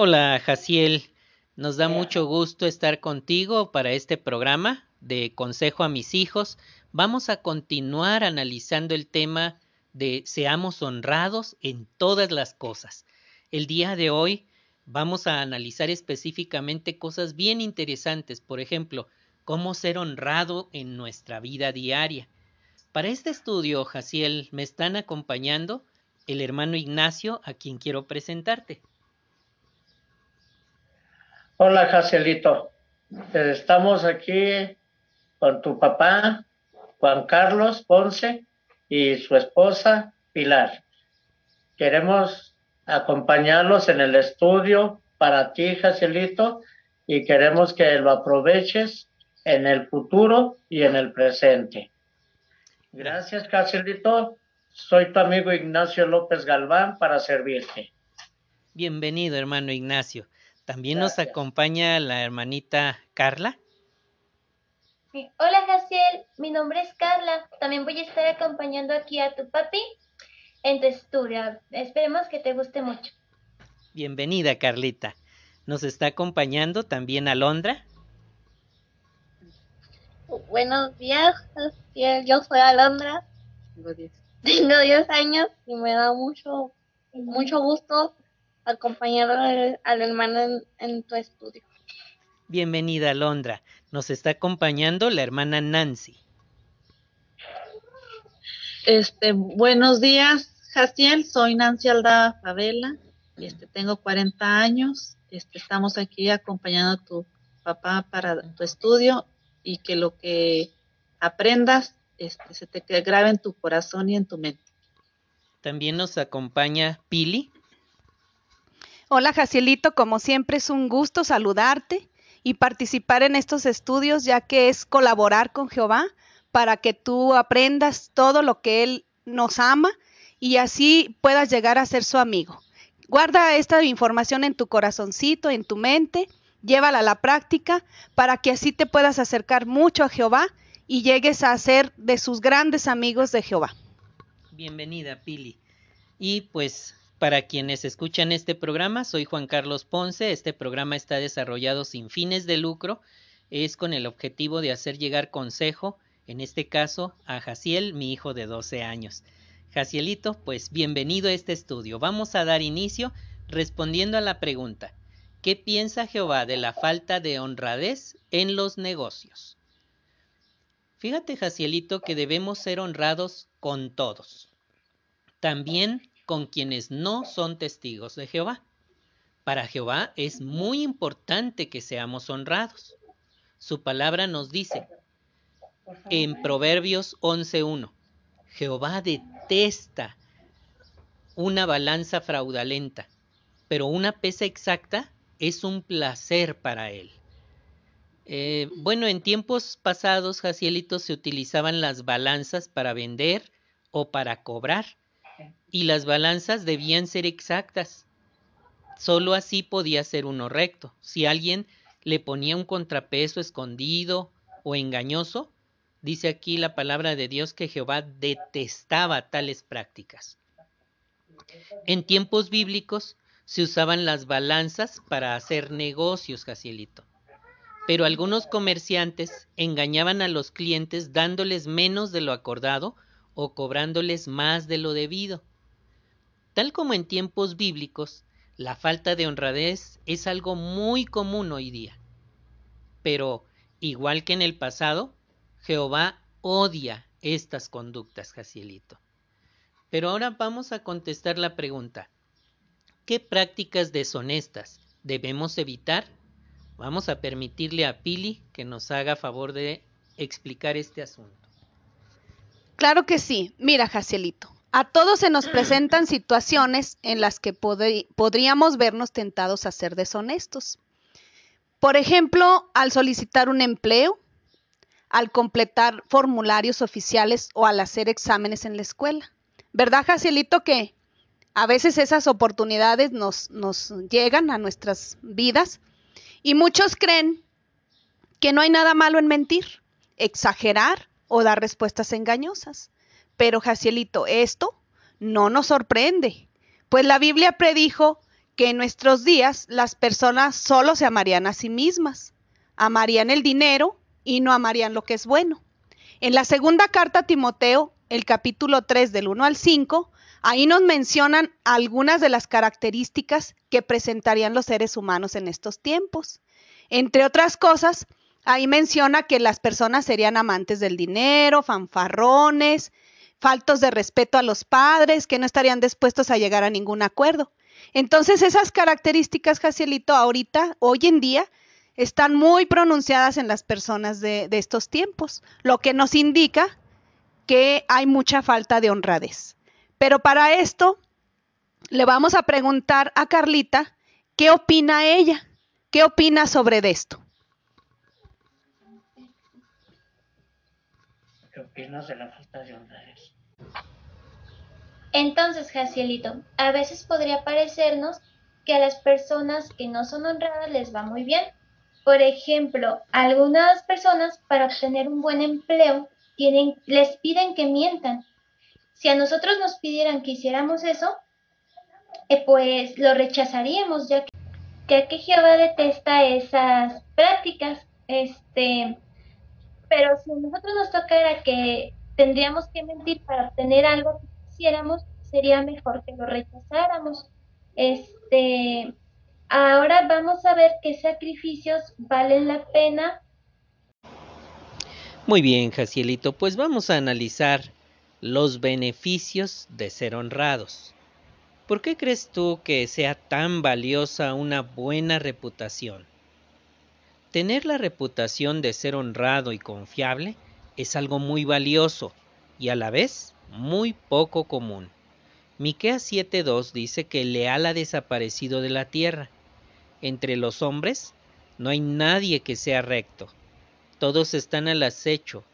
Hola, Jaciel. Nos da mucho gusto estar contigo para este programa de Consejo a mis hijos. Vamos a continuar analizando el tema de seamos honrados en todas las cosas. El día de hoy vamos a analizar específicamente cosas bien interesantes, por ejemplo, cómo ser honrado en nuestra vida diaria. Para este estudio, Jaciel, me están acompañando el hermano Ignacio, a quien quiero presentarte. Hola, Jacielito. Estamos aquí con tu papá, Juan Carlos Ponce, y su esposa, Pilar. Queremos acompañarlos en el estudio para ti, Jacielito, y queremos que lo aproveches en el futuro y en el presente. Gracias, Jacielito. Soy tu amigo Ignacio López Galván para servirte. Bienvenido, hermano Ignacio. También nos acompaña la hermanita Carla. Hola, Jaciel. Mi nombre es Carla. También voy a estar acompañando aquí a tu papi en tu estudio. Esperemos que te guste mucho. Bienvenida, Carlita. Nos está acompañando también Alondra. Buenos días, Jaciel. Yo soy Alondra. Tengo 10. Tengo 10 años y me da mucho, mucho gusto acompañar al, hermano en, tu estudio. Bienvenida, Londra. Nos está acompañando la hermana Nancy. Este, buenos días, Jaciel. Soy Nancy Alda Favela. Este, tengo 40 años. Este, estamos aquí acompañando a tu papá para tu estudio y que lo que aprendas este, se te grabe en tu corazón y en tu mente. También nos acompaña Pili. Hola Jacielito, como siempre es un gusto saludarte y participar en estos estudios ya que es colaborar con Jehová para que tú aprendas todo lo que Él nos ama y así puedas llegar a ser su amigo. Guarda esta información en tu corazoncito, en tu mente, llévala a la práctica para que así te puedas acercar mucho a Jehová y llegues a ser de sus grandes amigos de Jehová. Bienvenida, Pili. Y pues para quienes escuchan este programa, soy Juan Carlos Ponce. Este programa está desarrollado sin fines de lucro. Es con el objetivo de hacer llegar consejo, en este caso, a Jaciel, mi hijo de 12 años. Jacielito, pues bienvenido a este estudio. Vamos a dar inicio respondiendo a la pregunta, ¿qué piensa Jehová de la falta de honradez en los negocios? Fíjate, Jacielito, que debemos ser honrados con todos. También con quienes no son testigos de Jehová. Para Jehová es muy importante que seamos honrados. Su palabra nos dice en Proverbios 11.1, Jehová detesta una balanza fraudulenta, pero una pesa exacta es un placer para él. Eh, bueno, en tiempos pasados, Jacielito, se utilizaban las balanzas para vender o para cobrar y las balanzas debían ser exactas. Solo así podía ser uno recto. Si alguien le ponía un contrapeso escondido o engañoso, dice aquí la palabra de Dios que Jehová detestaba tales prácticas. En tiempos bíblicos se usaban las balanzas para hacer negocios, Jacielito. Pero algunos comerciantes engañaban a los clientes dándoles menos de lo acordado o cobrándoles más de lo debido. Tal como en tiempos bíblicos, la falta de honradez es algo muy común hoy día. Pero, igual que en el pasado, Jehová odia estas conductas, Jacielito. Pero ahora vamos a contestar la pregunta. ¿Qué prácticas deshonestas debemos evitar? Vamos a permitirle a Pili que nos haga favor de explicar este asunto. Claro que sí. Mira, Jacielito, a todos se nos presentan situaciones en las que podríamos vernos tentados a ser deshonestos. Por ejemplo, al solicitar un empleo, al completar formularios oficiales o al hacer exámenes en la escuela. ¿Verdad, Jacielito, que a veces esas oportunidades nos, nos llegan a nuestras vidas y muchos creen que no hay nada malo en mentir, exagerar o dar respuestas engañosas? Pero Jacielito, esto no nos sorprende, pues la Biblia predijo que en nuestros días las personas solo se amarían a sí mismas, amarían el dinero y no amarían lo que es bueno. En la segunda carta a Timoteo, el capítulo 3 del 1 al 5, ahí nos mencionan algunas de las características que presentarían los seres humanos en estos tiempos. Entre otras cosas, ahí menciona que las personas serían amantes del dinero, fanfarrones, faltos de respeto a los padres, que no estarían dispuestos a llegar a ningún acuerdo. Entonces, esas características, Jacielito, ahorita, hoy en día, están muy pronunciadas en las personas de, de estos tiempos, lo que nos indica que hay mucha falta de honradez. Pero para esto, le vamos a preguntar a Carlita qué opina ella, qué opina sobre esto. ¿Qué opinas de la falta de honradez? Entonces, Jacielito, a veces podría parecernos que a las personas que no son honradas les va muy bien. Por ejemplo, algunas personas para obtener un buen empleo tienen, les piden que mientan. Si a nosotros nos pidieran que hiciéramos eso, eh, pues lo rechazaríamos, ya que, ya que Jehová detesta esas prácticas. Este, pero si nosotros nos tocara que tendríamos que mentir para obtener algo que quisiéramos, sería mejor que lo rechazáramos. Este, ahora vamos a ver qué sacrificios valen la pena muy bien, Jacielito, pues vamos a analizar los beneficios de ser honrados. ¿Por qué crees tú que sea tan valiosa una buena reputación? Tener la reputación de ser honrado y confiable es algo muy valioso y a la vez muy poco común. Miqueas 7:2 dice que leal ha desaparecido de la tierra. Entre los hombres no hay nadie que sea recto. Todos están al acecho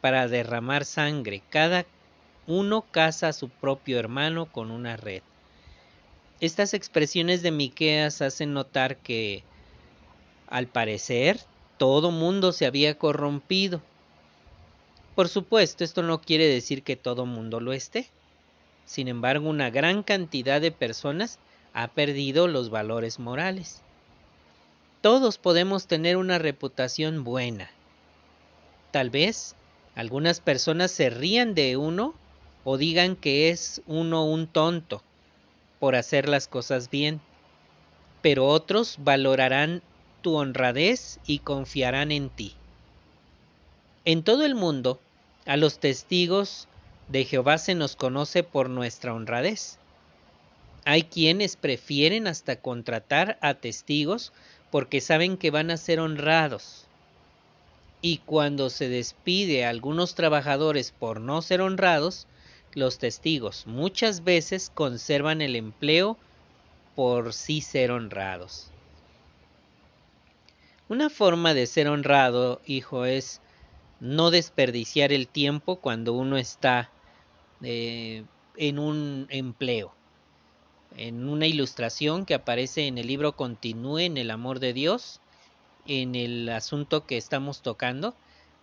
para derramar sangre. Cada uno caza a su propio hermano con una red. Estas expresiones de Miqueas hacen notar que, al parecer, todo mundo se había corrompido. Por supuesto, esto no quiere decir que todo mundo lo esté. Sin embargo, una gran cantidad de personas ha perdido los valores morales. Todos podemos tener una reputación buena, Tal vez algunas personas se rían de uno o digan que es uno un tonto por hacer las cosas bien, pero otros valorarán tu honradez y confiarán en ti. En todo el mundo, a los testigos de Jehová se nos conoce por nuestra honradez. Hay quienes prefieren hasta contratar a testigos porque saben que van a ser honrados y cuando se despide a algunos trabajadores por no ser honrados, los testigos muchas veces conservan el empleo por sí ser honrados. Una forma de ser honrado, hijo, es no desperdiciar el tiempo cuando uno está eh, en un empleo. En una ilustración que aparece en el libro Continúe en el amor de Dios, en el asunto que estamos tocando.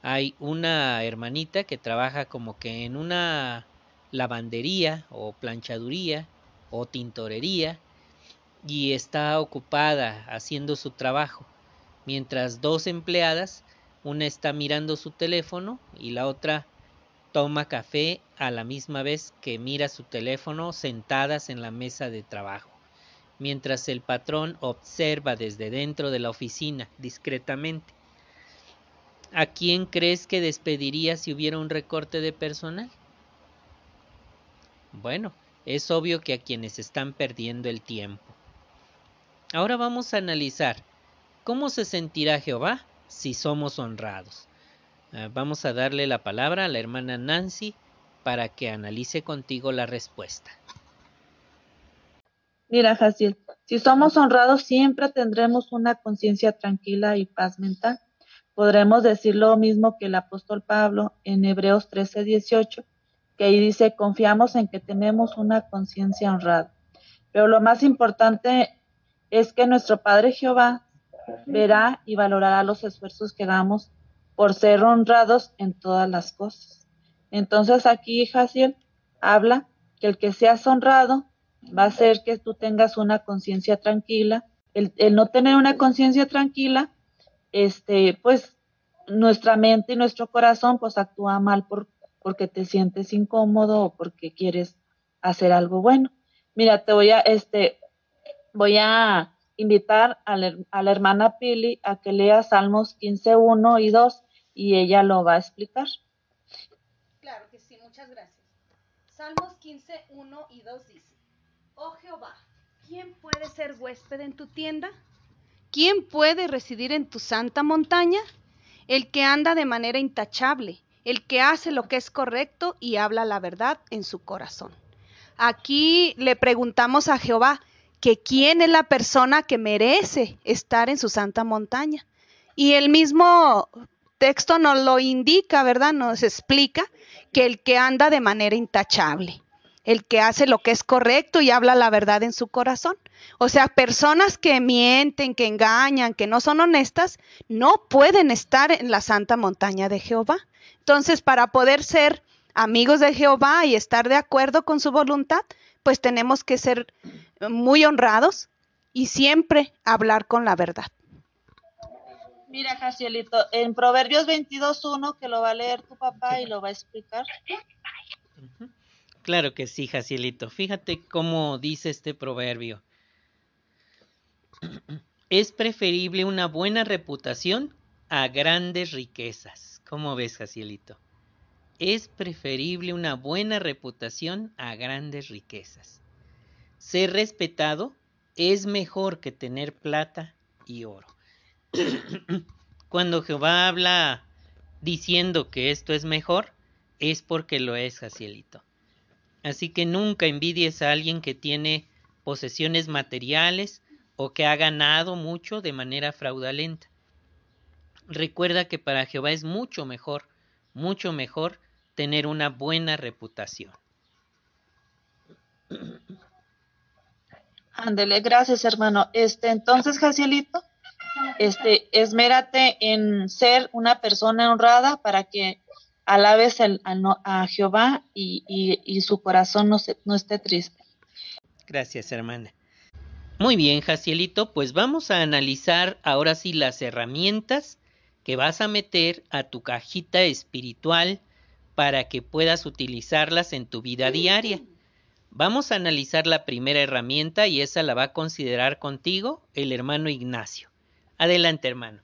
Hay una hermanita que trabaja como que en una lavandería o planchaduría o tintorería y está ocupada haciendo su trabajo, mientras dos empleadas, una está mirando su teléfono y la otra toma café a la misma vez que mira su teléfono sentadas en la mesa de trabajo mientras el patrón observa desde dentro de la oficina discretamente. ¿A quién crees que despediría si hubiera un recorte de personal? Bueno, es obvio que a quienes están perdiendo el tiempo. Ahora vamos a analizar cómo se sentirá Jehová si somos honrados. Ah, vamos a darle la palabra a la hermana Nancy para que analice contigo la respuesta. Mira, Jaciel, si somos honrados siempre tendremos una conciencia tranquila y paz mental. Podremos decir lo mismo que el apóstol Pablo en Hebreos 13, 18, que ahí dice, confiamos en que tenemos una conciencia honrada. Pero lo más importante es que nuestro Padre Jehová verá y valorará los esfuerzos que damos por ser honrados en todas las cosas. Entonces aquí Jaciel habla que el que seas honrado va a hacer que tú tengas una conciencia tranquila. El, no tener una conciencia tranquila, este, pues nuestra mente y nuestro corazón pues actúa mal por, porque te sientes incómodo o porque quieres hacer algo bueno. Mira, te voy a, este, voy a invitar a la, a la hermana Pili a que lea Salmos 15, 1 y 2 y ella lo va a explicar. Claro que sí, muchas gracias. Salmos 15, 1 y 2 dice, Oh Jehová, ¿quién puede ser huésped en tu tienda? ¿Quién puede residir en tu santa montaña? El que anda de manera intachable, el que hace lo que es correcto y habla la verdad en su corazón. Aquí le preguntamos a Jehová que quién es la persona que merece estar en su santa montaña. Y el mismo texto nos lo indica, ¿verdad? Nos explica que el que anda de manera intachable, el que hace lo que es correcto y habla la verdad en su corazón. O sea, personas que mienten, que engañan, que no son honestas, no pueden estar en la santa montaña de Jehová. Entonces, para poder ser amigos de Jehová y estar de acuerdo con su voluntad, pues tenemos que ser muy honrados y siempre hablar con la verdad. Mira, Jacielito, en Proverbios 22.1, que lo va a leer tu papá y lo va a explicar. Claro que sí, Jacielito. Fíjate cómo dice este proverbio. Es preferible una buena reputación a grandes riquezas. ¿Cómo ves, Jacielito? Es preferible una buena reputación a grandes riquezas. Ser respetado es mejor que tener plata y oro. Cuando Jehová habla diciendo que esto es mejor, es porque lo es, Jacielito. Así que nunca envidies a alguien que tiene posesiones materiales o que ha ganado mucho de manera fraudulenta. Recuerda que para Jehová es mucho mejor, mucho mejor tener una buena reputación. Ándele, gracias hermano. Este, entonces, Jacielito, este, esmérate en ser una persona honrada para que alabes a, a, Jehová y, y, y, su corazón no, se, no esté triste. Gracias, hermana. Muy bien, Jacielito, pues vamos a analizar ahora sí las herramientas que vas a meter a tu cajita espiritual para que puedas utilizarlas en tu vida diaria. Vamos a analizar la primera herramienta y esa la va a considerar contigo el hermano Ignacio. Adelante, hermano.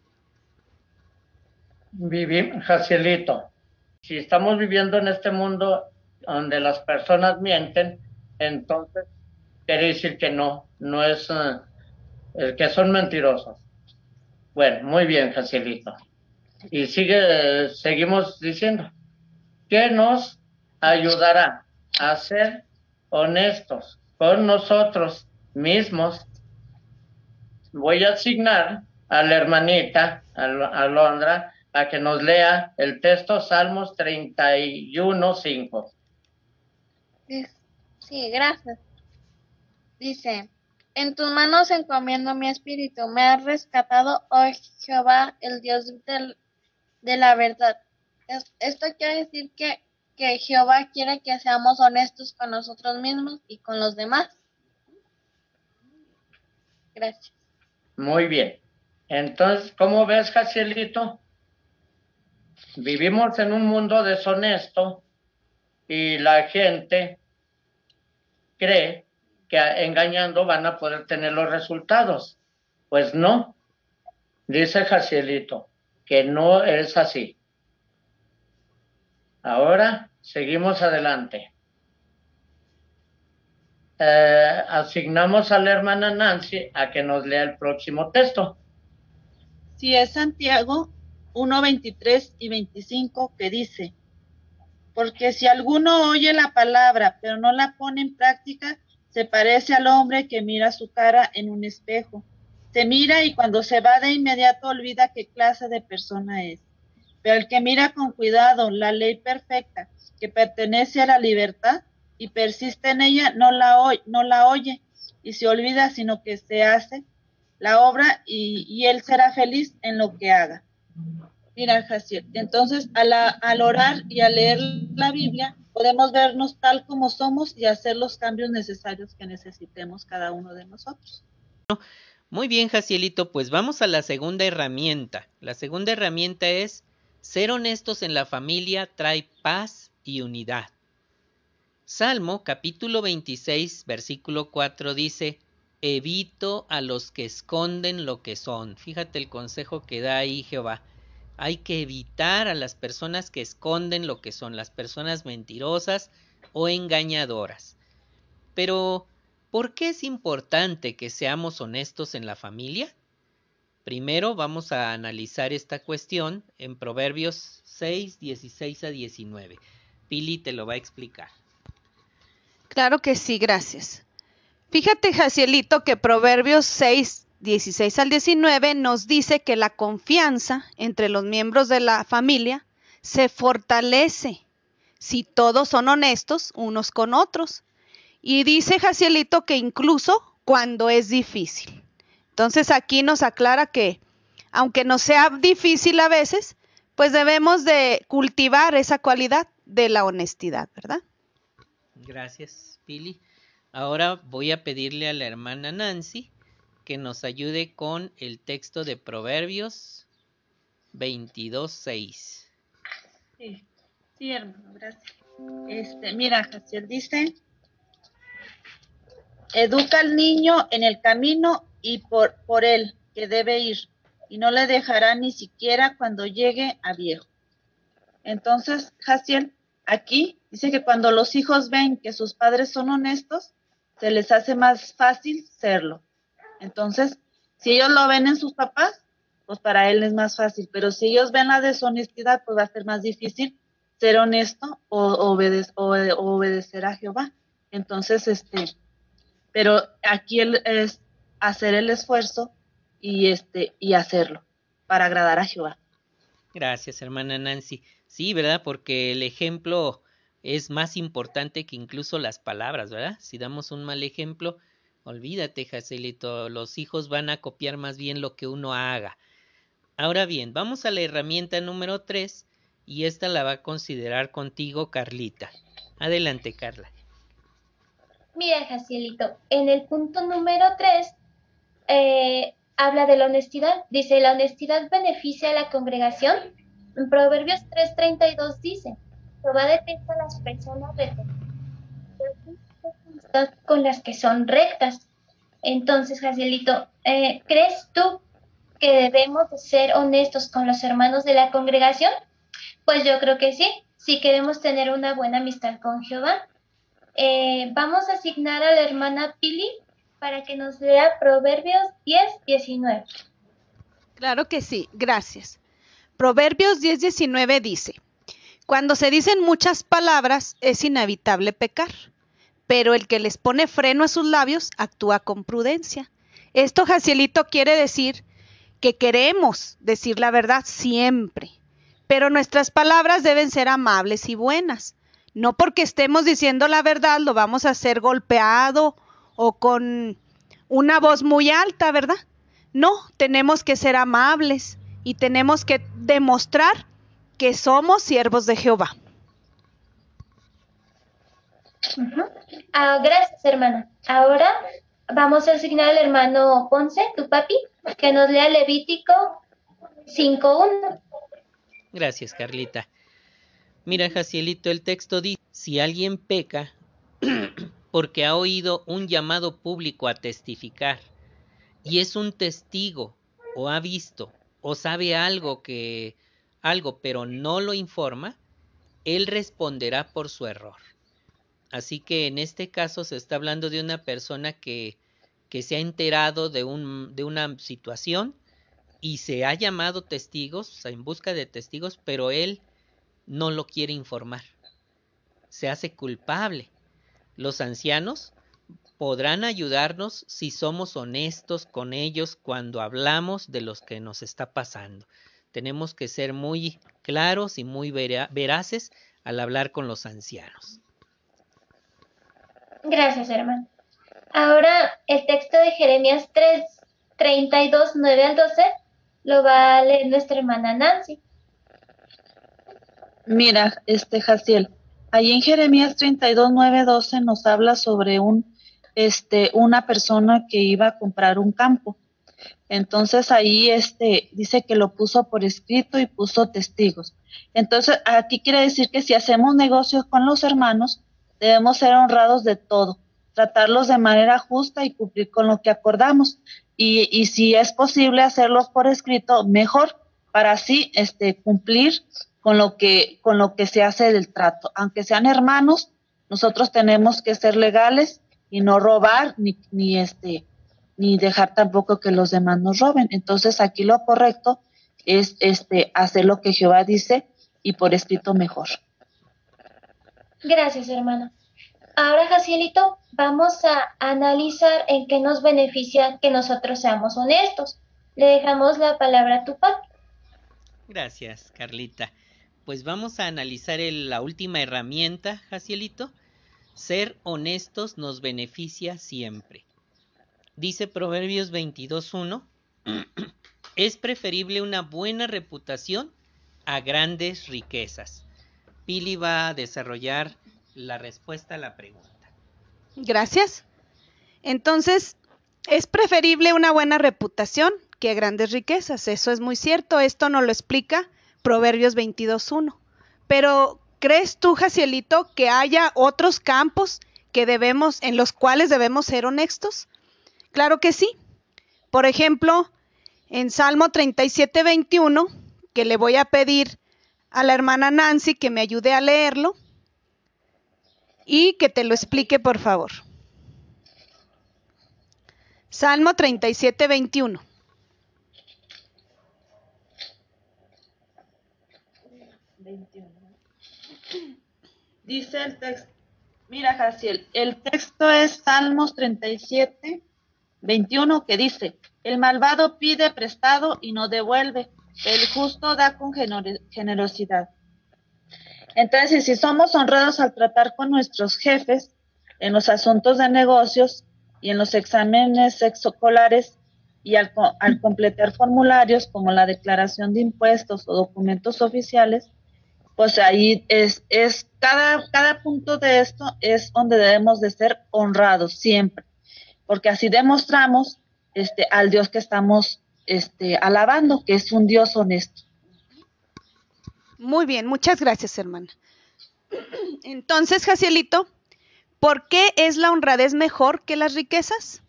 Vivimos, Jacielito, si estamos viviendo en este mundo donde las personas mienten, entonces quiere decir que no, no es uh, que son mentirosos. Bueno, muy bien, Jacielito. Y sigue, seguimos diciendo, ¿qué nos ayudará a ser honestos con nosotros mismos? Voy a asignar a la hermanita, a Alondra, a que nos lea el texto Salmos 31, 5. Sí, gracias. Dice, en tus manos encomiendo mi espíritu, me has rescatado, oh Jehová, el Dios del, de la verdad. Esto quiere decir que, que Jehová quiere que seamos honestos con nosotros mismos y con los demás. Gracias. Muy bien. Entonces, ¿cómo ves, Jacielito? Vivimos en un mundo deshonesto y la gente cree que engañando van a poder tener los resultados. Pues no, dice Jacielito, que no es así. Ahora seguimos adelante. Eh, asignamos a la hermana Nancy a que nos lea el próximo texto si es Santiago 1, 23 y 25 que dice, porque si alguno oye la palabra pero no la pone en práctica, se parece al hombre que mira su cara en un espejo. Se mira y cuando se va de inmediato olvida qué clase de persona es. Pero el que mira con cuidado la ley perfecta que pertenece a la libertad y persiste en ella, no la, oye, no la oye y se olvida, sino que se hace la obra y, él será feliz en lo que haga. Mira, Jaciel, entonces al, al orar y a leer la Biblia, podemos vernos tal como somos y hacer los cambios necesarios que necesitemos cada uno de nosotros. Muy bien, Jacielito, pues vamos a la segunda herramienta. La segunda herramienta es ser honestos en la familia trae paz y unidad. Salmo capítulo 26, versículo 4 dice, evito a los que esconden lo que son. Fíjate el consejo que da ahí Jehová. Hay que evitar a las personas que esconden lo que son, las personas mentirosas o engañadoras. Pero, ¿por qué es importante que seamos honestos en la familia? Primero vamos a analizar esta cuestión en Proverbios 6, 16 a 19. Pili te lo va a explicar. Claro que sí, gracias. Fíjate, Jacielito, que Proverbios 6, 16 al 19 nos dice que la confianza entre los miembros de la familia se fortalece si todos son honestos unos con otros. Y dice Jacielito que incluso cuando es difícil. Entonces aquí nos aclara que, aunque no sea difícil a veces, pues debemos de cultivar esa cualidad de la honestidad, ¿verdad? Gracias, Pili. Ahora voy a pedirle a la hermana Nancy que nos ayude con el texto de Proverbios 22.6. Sí, sí, hermano, gracias. Este, mira, Jaciel dice, educa al niño en el camino y por, por él que debe ir, y no le dejará ni siquiera cuando llegue a viejo. Entonces, Jaciel, aquí dice que cuando los hijos ven que sus padres son honestos, se les hace más fácil serlo. Entonces, si ellos lo ven en sus papás, pues para él es más fácil, pero si ellos ven la deshonestidad, pues va a ser más difícil ser honesto o, o obedecer a Jehová. Entonces, este, pero aquí él es hacer el esfuerzo y este y hacerlo para agradar a Jehová. Gracias, hermana Nancy. Sí, ¿verdad? Porque el ejemplo es más importante que incluso las palabras, ¿verdad? Si damos un mal ejemplo, olvídate, Jacelito, los hijos van a copiar más bien lo que uno haga. Ahora bien, vamos a la herramienta número 3 y esta la va a considerar contigo Carlita. Adelante, Carla. Mira, Jacielito, en el punto número 3 eh, habla de la honestidad. Dice, la honestidad beneficia a la congregación. En Proverbios 3:32 dice, Jehová detesta a las personas con las que son rectas. Entonces, Jacielito, eh, ¿crees tú que debemos ser honestos con los hermanos de la congregación? Pues yo creo que sí, si queremos tener una buena amistad con Jehová. Eh, vamos a asignar a la hermana Pili para que nos lea Proverbios 10, 19. Claro que sí, gracias. Proverbios 10, 19 dice, Cuando se dicen muchas palabras es inevitable pecar, pero el que les pone freno a sus labios actúa con prudencia. Esto, Jacielito, quiere decir que queremos decir la verdad siempre, pero nuestras palabras deben ser amables y buenas. No porque estemos diciendo la verdad lo vamos a hacer golpeado o con una voz muy alta, ¿verdad? No, tenemos que ser amables y tenemos que demostrar que somos siervos de Jehová. Ah, gracias, hermana. Ahora vamos a asignar al hermano Ponce, tu papi, que nos lea Levítico 5.1. Gracias, Carlita. Mira, Jacielito, el texto dice, si alguien peca, porque ha oído un llamado público a testificar y es un testigo o ha visto o sabe algo que algo pero no lo informa, él responderá por su error. Así que en este caso se está hablando de una persona que, que se ha enterado de, un, de una situación y se ha llamado testigos, en busca de testigos, pero él no lo quiere informar. Se hace culpable los ancianos podrán ayudarnos si somos honestos con ellos cuando hablamos de los que nos está pasando. Tenemos que ser muy claros y muy veraces al hablar con los ancianos. Gracias, hermano. Ahora el texto de Jeremías 3, 32, 9 al 12 lo va a leer nuestra hermana Nancy. Mira, este Jaciel, ahí en Jeremías 32, 9, 12 nos habla sobre un, este, una persona que iba a comprar un campo. Entonces ahí este, dice que lo puso por escrito y puso testigos. Entonces aquí quiere decir que si hacemos negocios con los hermanos, debemos ser honrados de todo, tratarlos de manera justa y cumplir con lo que acordamos. Y, y si es posible hacerlos por escrito, mejor, para así este, cumplir con lo que con lo que se hace del trato. Aunque sean hermanos, nosotros tenemos que ser legales y no robar ni, ni este ni dejar tampoco que los demás nos roben. Entonces, aquí lo correcto es este hacer lo que Jehová dice y por escrito mejor. Gracias, hermano. Ahora, Jacielito, vamos a analizar en qué nos beneficia que nosotros seamos honestos. Le dejamos la palabra a tu padre. Gracias, Carlita pues vamos a analizar la última herramienta, Jacielito. Ser honestos nos beneficia siempre. Dice Proverbios 22.1, es preferible una buena reputación a grandes riquezas. Pili va a desarrollar la respuesta a la pregunta. Gracias. Entonces, es preferible una buena reputación que grandes riquezas. Eso es muy cierto. Esto nos lo explica Proverbios 22.1. Pero, ¿crees tú, Jacielito, que haya otros campos que debemos, en los cuales debemos ser honestos? Claro que sí. Por ejemplo, en Salmo 37.21, que le voy a pedir a la hermana Nancy que me ayude a leerlo y que te lo explique, por favor. Salmo 37.21. Dice el texto, mira Jaciel, el texto es Salmos 37, 21, que dice, el malvado pide prestado y no devuelve, el justo da con generosidad. Entonces, si somos honrados al tratar con nuestros jefes en los asuntos de negocios y en los exámenes escolares y al, al completar formularios como la declaración de impuestos o documentos oficiales, pues ahí es, es cada, cada punto de esto es donde debemos de ser honrados siempre, porque así demostramos este, al Dios que estamos este, alabando, que es un Dios honesto. Muy bien, muchas gracias, hermana. Entonces, Jacielito, ¿por qué es la honradez mejor que las riquezas?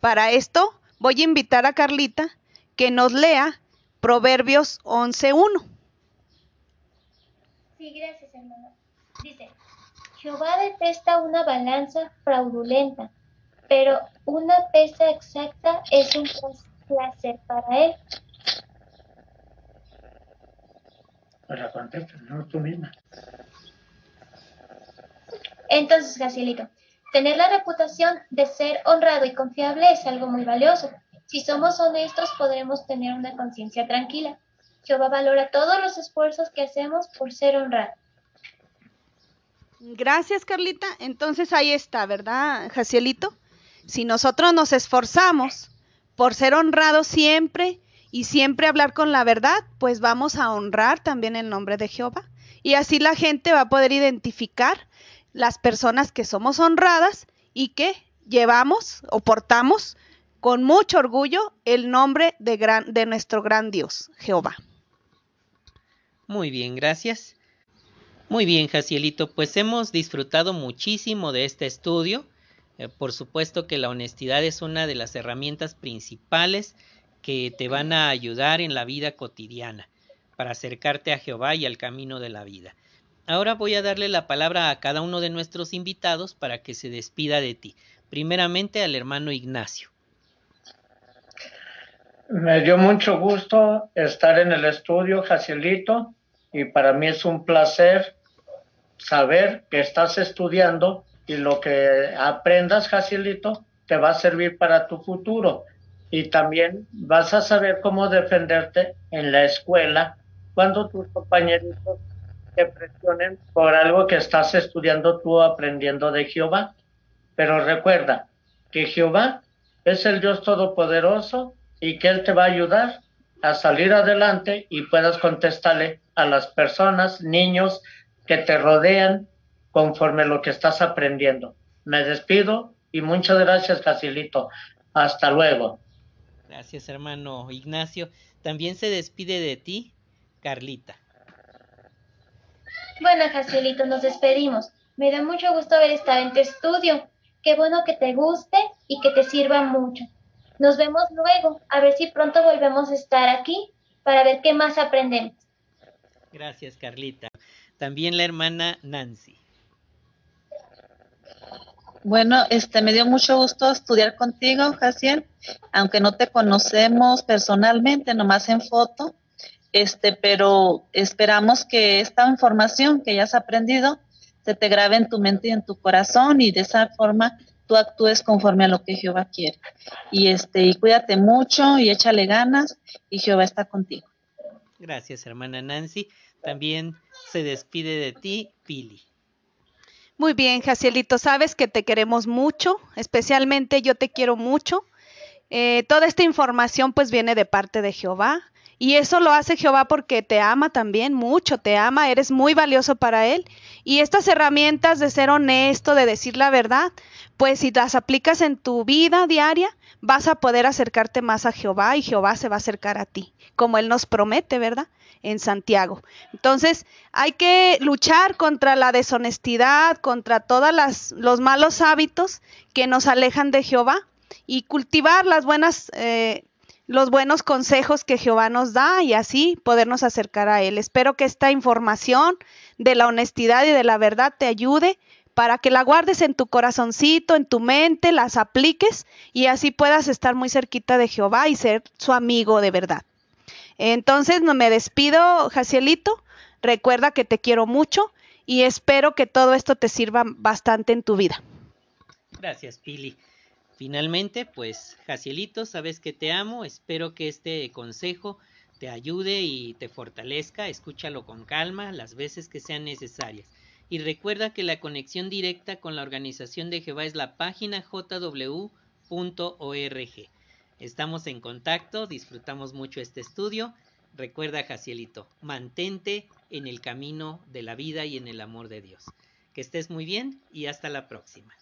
Para esto voy a invitar a Carlita que nos lea Proverbios 11.1. Sí, gracias, hermano. Dice, Jehová detesta una balanza fraudulenta, pero una pesa exacta es un placer para él. Para contesta, no tú misma. Entonces, Gacielito, tener la reputación de ser honrado y confiable es algo muy valioso. Si somos honestos, podremos tener una conciencia tranquila. Jehová valora todos los esfuerzos que hacemos por ser honrados. Gracias, Carlita. Entonces ahí está, ¿verdad, Jacielito? Si nosotros nos esforzamos por ser honrados siempre y siempre hablar con la verdad, pues vamos a honrar también el nombre de Jehová. Y así la gente va a poder identificar las personas que somos honradas y que llevamos o portamos con mucho orgullo el nombre de, gran, de nuestro gran Dios, Jehová. Muy bien, gracias. Muy bien, Jacielito, pues hemos disfrutado muchísimo de este estudio. Eh, por supuesto que la honestidad es una de las herramientas principales que te van a ayudar en la vida cotidiana para acercarte a Jehová y al camino de la vida. Ahora voy a darle la palabra a cada uno de nuestros invitados para que se despida de ti. Primeramente al hermano Ignacio. Me dio mucho gusto estar en el estudio, Jacielito y para mí es un placer saber que estás estudiando y lo que aprendas, Jacielito, te va a servir para tu futuro. Y también vas a saber cómo defenderte en la escuela cuando tus compañeritos te presionen por algo que estás estudiando tú aprendiendo de Jehová. Pero recuerda que Jehová es el Dios Todopoderoso y que Él te va a ayudar a salir adelante y puedas contestarle a las personas, niños que te rodean conforme lo que estás aprendiendo. Me despido y muchas gracias, Casilito. Hasta luego. Gracias, hermano Ignacio. También se despide de ti, Carlita. Bueno, Jacielito, nos despedimos. Me da mucho gusto haber estado en tu estudio. Qué bueno que te guste y que te sirva mucho. Nos vemos luego, a ver si pronto volvemos a estar aquí para ver qué más aprendemos. Gracias, Carlita. También la hermana Nancy. Bueno, este me dio mucho gusto estudiar contigo, Jaciel, aunque no te conocemos personalmente, nomás en foto. Este, pero esperamos que esta información que ya has aprendido se te grabe en tu mente y en tu corazón y de esa forma tú actúes conforme a lo que Jehová quiere. Y este, y cuídate mucho y échale ganas y Jehová está contigo. Gracias, hermana Nancy. También se despide de ti, Pili. Muy bien, Jacielito, sabes que te queremos mucho, especialmente yo te quiero mucho. Eh, toda esta información pues viene de parte de Jehová. Y eso lo hace Jehová porque te ama también mucho, te ama, eres muy valioso para Él. Y estas herramientas de ser honesto, de decir la verdad, pues si las aplicas en tu vida diaria, vas a poder acercarte más a Jehová y Jehová se va a acercar a ti, como Él nos promete, ¿verdad? En Santiago. Entonces, hay que luchar contra la deshonestidad, contra todos los malos hábitos que nos alejan de Jehová y cultivar las buenas eh, los buenos consejos que Jehová nos da y así podernos acercar a Él. Espero que esta información de la honestidad y de la verdad te ayude para que la guardes en tu corazoncito, en tu mente, las apliques y así puedas estar muy cerquita de Jehová y ser su amigo de verdad. Entonces, me despido, Jacielito. Recuerda que te quiero mucho y espero que todo esto te sirva bastante en tu vida. Gracias, Pili. Finalmente, pues, Jacielito, sabes que te amo, espero que este consejo te ayude y te fortalezca, escúchalo con calma las veces que sean necesarias. Y recuerda que la conexión directa con la organización de Jehová es la página jw.org. Estamos en contacto, disfrutamos mucho este estudio. Recuerda, Jacielito, mantente en el camino de la vida y en el amor de Dios. Que estés muy bien y hasta la próxima.